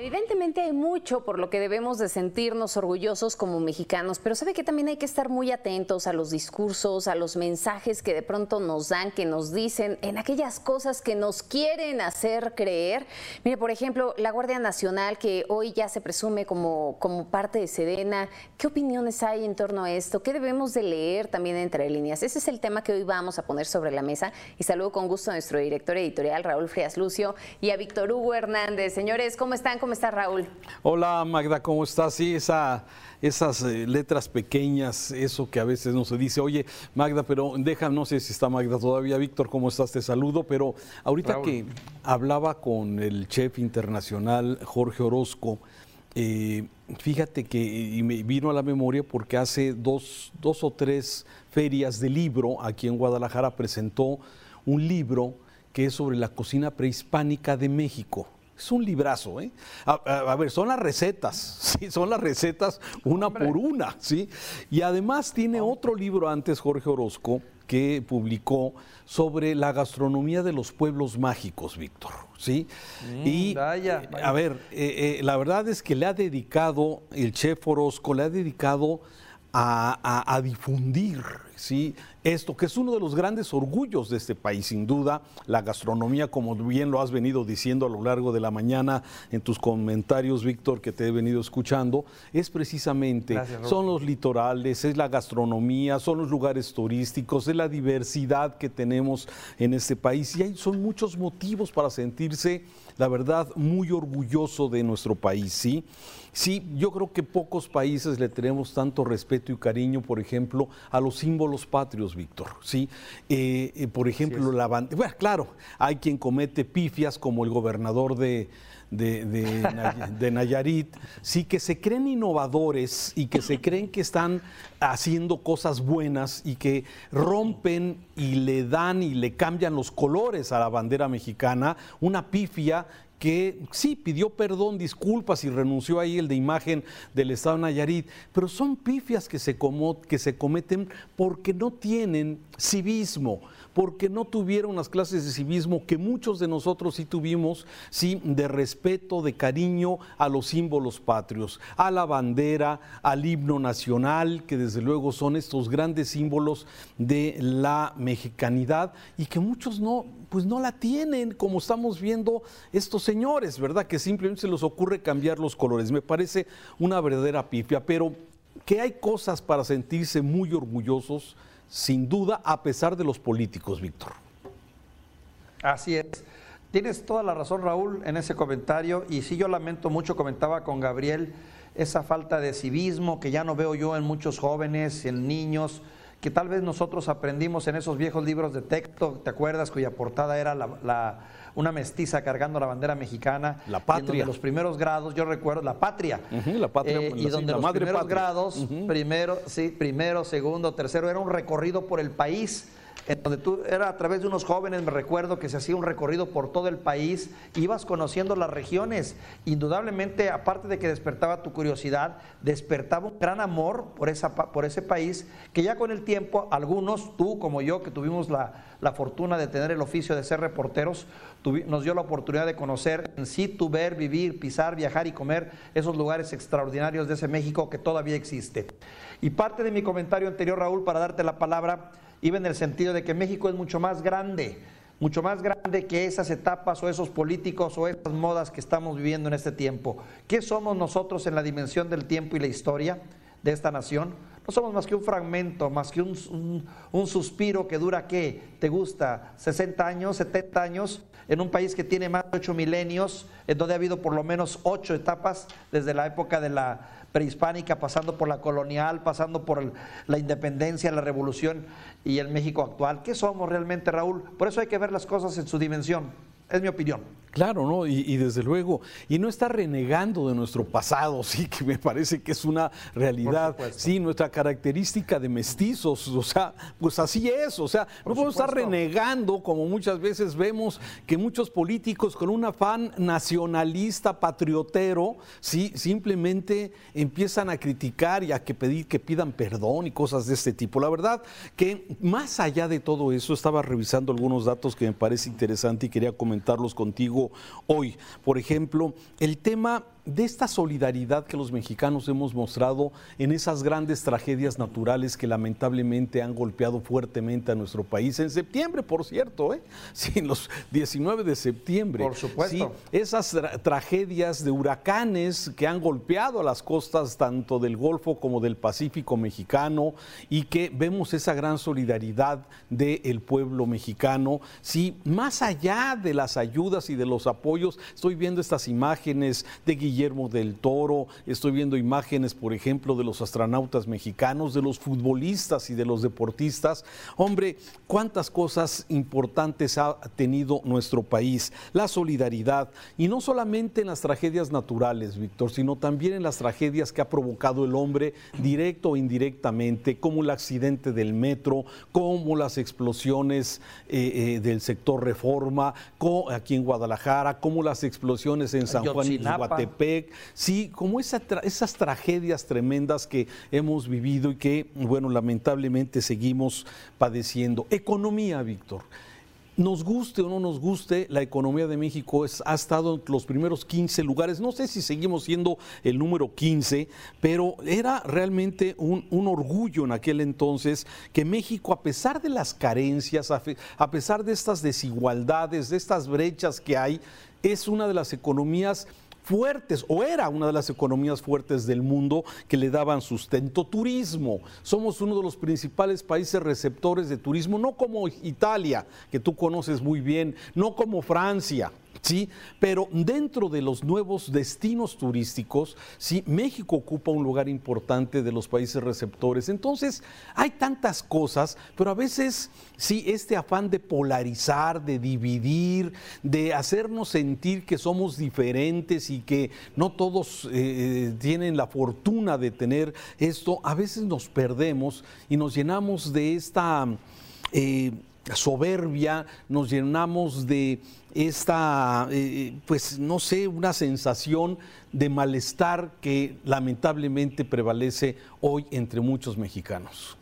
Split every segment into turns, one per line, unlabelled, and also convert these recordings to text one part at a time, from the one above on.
Evidentemente hay mucho por lo que debemos de sentirnos orgullosos como mexicanos, pero sabe que también hay que estar muy atentos a los discursos, a los mensajes que de pronto nos dan, que nos dicen, en aquellas cosas que nos quieren hacer creer. Mire, por ejemplo, la Guardia Nacional, que hoy ya se presume como, como parte de Sedena, ¿qué opiniones hay en torno a esto? ¿Qué debemos de leer también entre líneas? Ese es el tema que hoy vamos a poner sobre la mesa y saludo con gusto a nuestro director editorial, Raúl Frías Lucio, y a Víctor Hugo Hernández. Señores, ¿cómo están? ¿Cómo está Raúl?
Hola Magda, ¿cómo estás? Sí, esa, esas eh, letras pequeñas, eso que a veces no se dice, oye Magda, pero deja, no sé si está Magda todavía, Víctor, ¿cómo estás? Te saludo, pero ahorita que hablaba con el chef internacional Jorge Orozco, eh, fíjate que y me vino a la memoria porque hace dos, dos o tres ferias de libro aquí en Guadalajara presentó un libro que es sobre la cocina prehispánica de México. Es un librazo, ¿eh? A, ver, son las recetas, ¿sí? Son las recetas una por una, ¿sí? Y además tiene otro libro antes, Jorge Orozco, que publicó sobre la gastronomía de los pueblos mágicos, Víctor, ¿sí?
Mm,
y,
vaya,
eh,
vaya.
a ver, eh, eh, la verdad es que le ha dedicado, el chef Orozco le ha dedicado a difundir ¿sí? esto, que es uno de los grandes orgullos de este país, sin duda, la gastronomía, como bien lo has venido diciendo a lo largo de la mañana en tus comentarios, Víctor, que te he venido escuchando, es precisamente,
Gracias,
son los litorales, es la gastronomía, son los lugares turísticos, es la diversidad que tenemos en este país y hay, son muchos motivos para sentirse, la verdad, muy orgulloso de nuestro país, ¿sí? Sí, yo creo que pocos países le tenemos tanto respeto y cariño, por ejemplo, a los símbolos patrios, Víctor. Sí, Eh, eh, por ejemplo, la bandera. Bueno, claro, hay quien comete pifias como el gobernador de, de, de de Nayarit, sí que se creen innovadores y que se creen que están haciendo cosas buenas y que rompen y le dan y le cambian los colores a la bandera mexicana, una pifia que sí pidió perdón, disculpas y renunció ahí el de imagen del Estado de Nayarit, pero son pifias que se, como- que se cometen porque no tienen civismo, porque no tuvieron las clases de civismo que muchos de nosotros sí tuvimos, sí, de respeto, de cariño a los símbolos patrios, a la bandera, al himno nacional, que desde luego son estos grandes símbolos de la mexicanidad y que muchos no, pues no la tienen, como estamos viendo estos señores, ¿verdad? Que simplemente se les ocurre cambiar los colores. Me parece una verdadera pifia, pero que hay cosas para sentirse muy orgullosos, sin duda, a pesar de los políticos, Víctor.
Así es. Tienes toda la razón, Raúl, en ese comentario. Y sí, yo lamento mucho, comentaba con Gabriel, esa falta de civismo que ya no veo yo en muchos jóvenes, en niños, que tal vez nosotros aprendimos en esos viejos libros de texto, ¿te acuerdas? Cuya portada era la- la- una mestiza cargando la bandera mexicana.
La
en
patria.
donde los primeros grados, yo recuerdo, la patria.
La patria,
Eh, y donde
la
los
madre
primeros
patria.
grados, primero, sí, primero, segundo, tercero, era un recorrido por el país en donde tú era a través de unos jóvenes, me recuerdo que se hacía un recorrido por todo el país, ibas conociendo las regiones. Indudablemente, aparte de que despertaba tu curiosidad, despertaba un gran amor por, esa, por ese país, que ya con el tiempo, algunos, tú como yo, que tuvimos la, la fortuna de tener el oficio de ser reporteros, nos dio la oportunidad de conocer en situ, ver, vivir, pisar, viajar y comer esos lugares extraordinarios de ese México que todavía existe. Y parte de mi comentario anterior, Raúl, para darte la palabra, iba en el sentido de que México es mucho más grande, mucho más grande que esas etapas o esos políticos o esas modas que estamos viviendo en este tiempo. ¿Qué somos nosotros en la dimensión del tiempo y la historia de esta nación? No somos más que un fragmento, más que un, un- suspiro que dura, ¿qué? ¿Te gusta? ¿60 años, 70 años? En un país que tiene más de 8 milenios, en donde ha habido por lo menos 8 etapas, desde la época de la prehispánica, pasando por la colonial, pasando por la independencia, la revolución y el México actual. ¿Qué somos realmente, Raúl? Por eso hay que ver las cosas en su dimensión. Es mi opinión.
Claro, ¿no? Y, desde luego, y no está renegando de nuestro pasado, sí, que me parece que es una realidad, sí, nuestra característica de mestizos, o sea, pues así es, o sea, no podemos estar renegando como muchas veces vemos que muchos políticos con un afán nacionalista, patriotero, sí, simplemente empiezan a criticar y a que pedir que pidan perdón y cosas de este tipo. La verdad que más allá de todo eso, estaba revisando algunos datos que me parece interesante y quería comentarlos contigo hoy. Por ejemplo, el tema de esta solidaridad que los mexicanos hemos mostrado en esas grandes tragedias naturales que lamentablemente han golpeado fuertemente a nuestro país. En septiembre, por cierto, ¿eh? Sí, los 19 de septiembre.
Por supuesto.
esas tragedias de huracanes que han golpeado a las costas tanto del Golfo como del Pacífico mexicano y que vemos esa gran solidaridad del pueblo mexicano. Sí, más allá de las ayudas y de los apoyos, estoy viendo estas imágenes de Guillermo Guillermo del Toro, estoy viendo imágenes, por ejemplo, de los astronautas mexicanos, de los futbolistas y de los deportistas. Hombre, cuántas cosas importantes ha tenido nuestro país. La solidaridad, y no solamente en las tragedias naturales, Víctor, sino también en las tragedias que ha provocado el hombre, directo o indirectamente, como el accidente del metro, como las explosiones eh, eh, del sector reforma, aquí en Guadalajara, como las explosiones en San Juan y Guatepec sí, como esas tragedias tremendas que hemos vivido y que, bueno, lamentablemente seguimos padeciendo. Economía, Víctor. Nos guste o no nos guste, la economía de México ha estado en los primeros 15 lugares. No sé si seguimos siendo el número 15, pero era realmente un, un orgullo en aquel entonces que México, a pesar de las carencias, a pesar de estas desigualdades, de estas brechas que hay, es una de las economías fuertes, o era una de las economías fuertes del mundo que le daban sustento. Turismo. Somos uno de los principales países receptores de turismo, no como Italia, que tú conoces muy bien, no como Francia. ¿Sí? Pero dentro de los nuevos destinos turísticos, ¿sí? México ocupa un lugar importante de los países receptores. Entonces, hay tantas cosas, pero a veces, sí, este afán de polarizar, de dividir, de hacernos sentir que somos diferentes y que no todos eh, tienen la fortuna de tener esto, a veces nos perdemos y nos llenamos de esta... Eh, soberbia, nos llenamos de esta, eh, pues no sé, una sensación de malestar que lamentablemente prevalece hoy entre muchos mexicanos.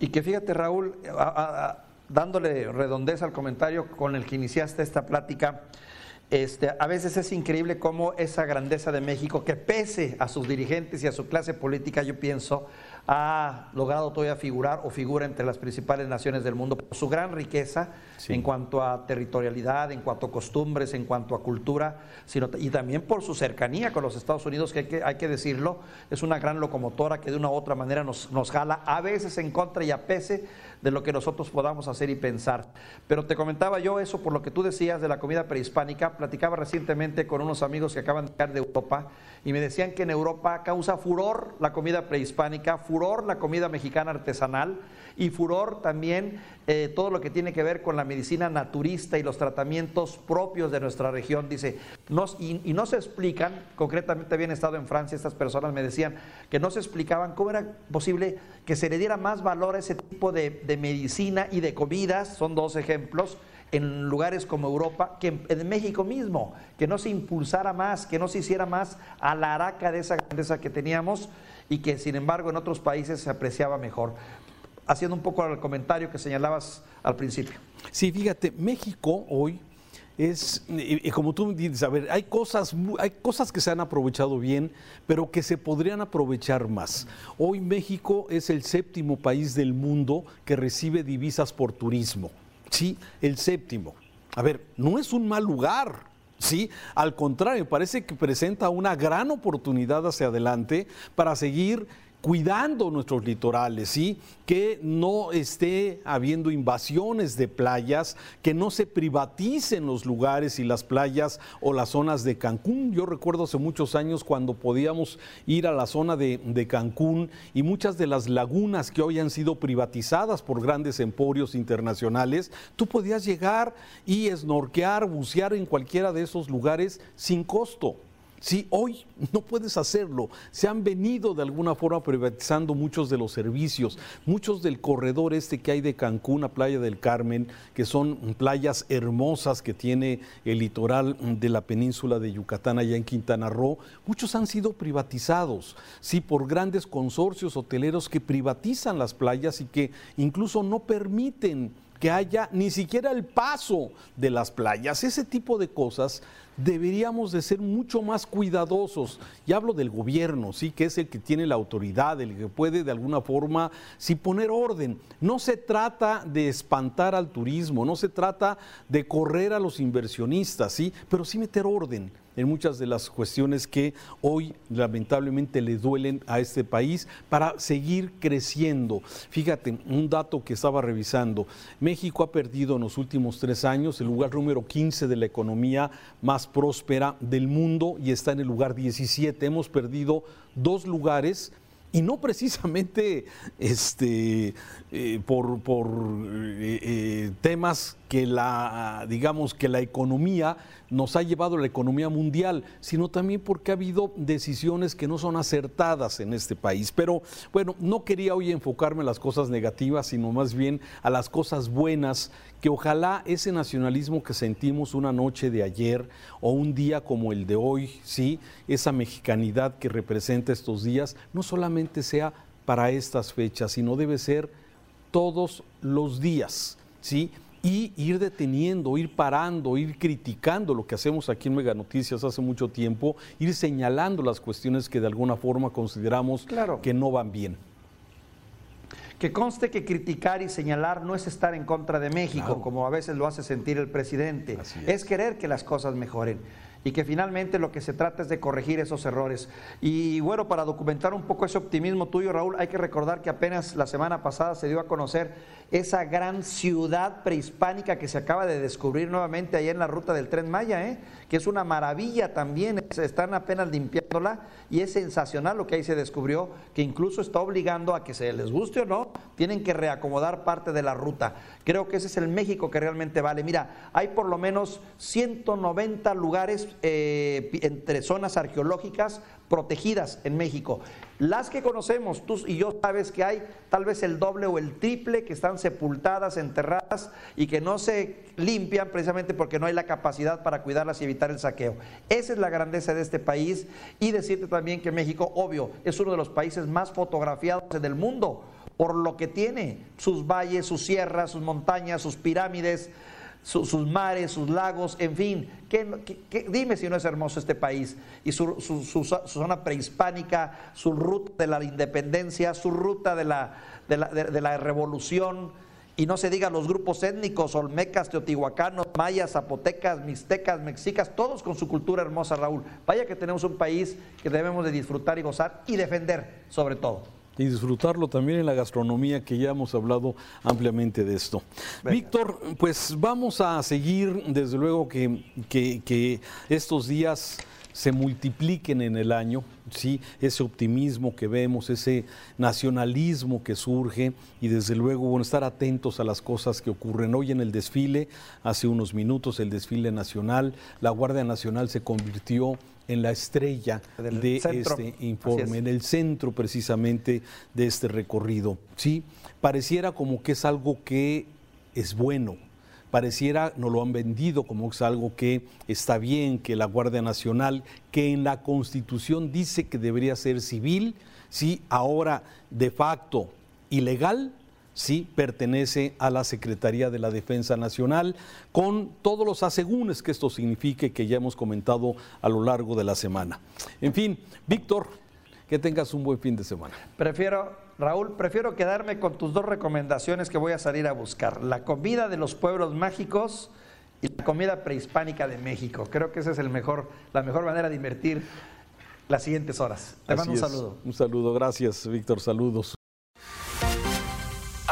Y que fíjate Raúl, dándole redondez al comentario con el que iniciaste esta plática, este, a veces es increíble cómo esa grandeza de México, que pese a sus dirigentes y a su clase política, yo pienso, ha logrado todavía figurar o figura entre las principales naciones del mundo por su gran riqueza en cuanto a territorialidad, en cuanto a costumbres, en cuanto a cultura, sino, y también por su cercanía con los Estados Unidos, que hay, que hay que decirlo, es una gran locomotora que de una u otra manera nos, nos jala, a veces en contra y a pese de lo que nosotros podamos hacer y pensar. Pero te comentaba yo eso por lo que tú decías de la comida prehispánica, platicaba recientemente con unos amigos que acaban de llegar de Europa y me decían que en Europa causa furor la comida prehispánica, furor la comida mexicana artesanal y furor también eh, todo lo que tiene que ver con la medicina naturista y los tratamientos propios de nuestra región. Dice, y, no se explican, concretamente habían estado en Francia, estas personas me decían que no se explicaban cómo era posible que se le diera más valor a ese tipo de, de medicina y de comidas, son dos ejemplos en lugares como Europa que en México mismo, que no se impulsara más, que no se hiciera más a la araca de esa grandeza que teníamos y que sin embargo en otros países se apreciaba mejor. Haciendo un poco el comentario que señalabas al principio.
Sí, fíjate, México hoy es, y, como tú dices, a ver, hay cosas, hay cosas que se han aprovechado bien, pero que se podrían aprovechar más. Hoy México es el séptimo país del mundo que recibe divisas por turismo. Sí, el séptimo. A ver, no es un mal lugar. Sí, al contrario, parece que presenta una gran oportunidad hacia adelante para seguir cuidando nuestros litorales, ¿sí? que no esté habiendo invasiones de playas, que no se privaticen los lugares y las playas o las zonas de Cancún. Yo recuerdo hace muchos años cuando podíamos ir a la zona de, de Cancún y muchas de las lagunas que hoy han sido privatizadas por grandes emporios internacionales, tú podías llegar y esnorquear, bucear en cualquiera de esos lugares sin costo. Si hoy no puedes hacerlo, se han venido de alguna forma privatizando muchos de los servicios, muchos del corredor este que hay de Cancún a Playa del Carmen, que son playas hermosas que tiene el litoral de la península de Yucatán allá en Quintana Roo, muchos han sido privatizados, sí, por grandes consorcios hoteleros que privatizan las playas y que incluso no permiten que haya ni siquiera el paso de las playas. Ese tipo de cosas deberíamos de ser mucho más cuidadosos. Y hablo del gobierno, sí, que es el que tiene la autoridad, el que puede de alguna forma sí poner orden. No se trata de espantar al turismo, no se trata de correr a los inversionistas, sí, pero sí meter orden en muchas de las cuestiones que hoy lamentablemente le duelen a este país para seguir creciendo. Fíjate, un dato que estaba revisando, México ha perdido en los últimos tres años el lugar número 15 de la economía más próspera del mundo y está en el lugar 17. Hemos perdido dos lugares y no precisamente este, eh, por, por eh, eh, temas que la, digamos, que la economía nos ha llevado a la economía mundial, sino también porque ha habido decisiones que no son acertadas en este país. Pero bueno, no quería hoy enfocarme en las cosas negativas, sino más bien a las cosas buenas, que ojalá ese nacionalismo que sentimos una noche de ayer o un día como el de hoy, sí, esa mexicanidad que representa estos días, no solamente sea para estas fechas, sino debe ser todos los días, ¿sí? Y ir deteniendo, ir parando, ir criticando lo que hacemos aquí en Mega Noticias hace mucho tiempo, ir señalando las cuestiones que de alguna forma consideramos que no van bien.
Que conste que criticar y señalar no es estar en contra de México, como a veces lo hace sentir el presidente, es querer que las cosas mejoren y que finalmente lo que se trata es de corregir esos errores. Y bueno, para documentar un poco ese optimismo tuyo, Raúl, hay que recordar que apenas la semana pasada se dio a conocer esa gran ciudad prehispánica que se acaba de descubrir nuevamente ahí en la ruta del tren Maya, ¿eh? que es una maravilla también, están apenas limpiándola y es sensacional lo que ahí se descubrió, que incluso está obligando a que se les guste o no, tienen que reacomodar parte de la ruta. Creo que ese es el México que realmente vale. Mira, hay por lo menos 190 lugares eh, entre zonas arqueológicas protegidas en México. Las que conocemos, tú y yo sabes que hay tal vez el doble o el triple que están sepultadas, enterradas y que no se limpian precisamente porque no hay la capacidad para cuidarlas y evitar el saqueo. Esa es la grandeza de este país y decirte también que México, obvio, es uno de los países más fotografiados en el mundo por lo que tiene, sus valles, sus sierras, sus montañas, sus pirámides, sus mares, sus lagos, en fin. dime si no es hermoso este país y su, zona prehispánica, su ruta de la independencia, su ruta de la, de la, revolución. Y no se diga los grupos étnicos, olmecas, teotihuacanos, mayas, zapotecas, mixtecas, mexicas, todos con su cultura hermosa, Raúl. Vaya que tenemos un país que debemos de disfrutar y gozar y defender sobre todo
y disfrutarlo también en la gastronomía, que ya hemos hablado ampliamente de esto. Víctor, pues vamos a seguir, desde luego que, que, estos días se multipliquen en el año, ¿sí? ese optimismo que vemos, ese nacionalismo que surge y desde luego bueno, estar atentos a las cosas que ocurren. Hoy en el desfile, hace unos minutos, el desfile nacional, la Guardia Nacional se convirtió en la estrella de este informe, en el centro precisamente de este recorrido. Sí, pareciera como que es algo que es bueno, pareciera, nos lo han vendido como es algo que está bien, que la Guardia Nacional, que en la Constitución dice que debería ser civil, sí, ahora de facto ilegal, sí pertenece a la Secretaría de la Defensa Nacional, con todos los asegúnes que esto signifique que ya hemos comentado a lo largo de la semana. En fin, Víctor, que tengas un buen fin de semana.
Prefiero, Raúl, prefiero quedarme con tus dos recomendaciones que voy a salir a buscar. La comida de los pueblos mágicos y la comida prehispánica de México. Creo que esa es el mejor, la mejor manera de invertir las siguientes horas. Te mando un saludo.
Un saludo, gracias, Víctor. Saludos.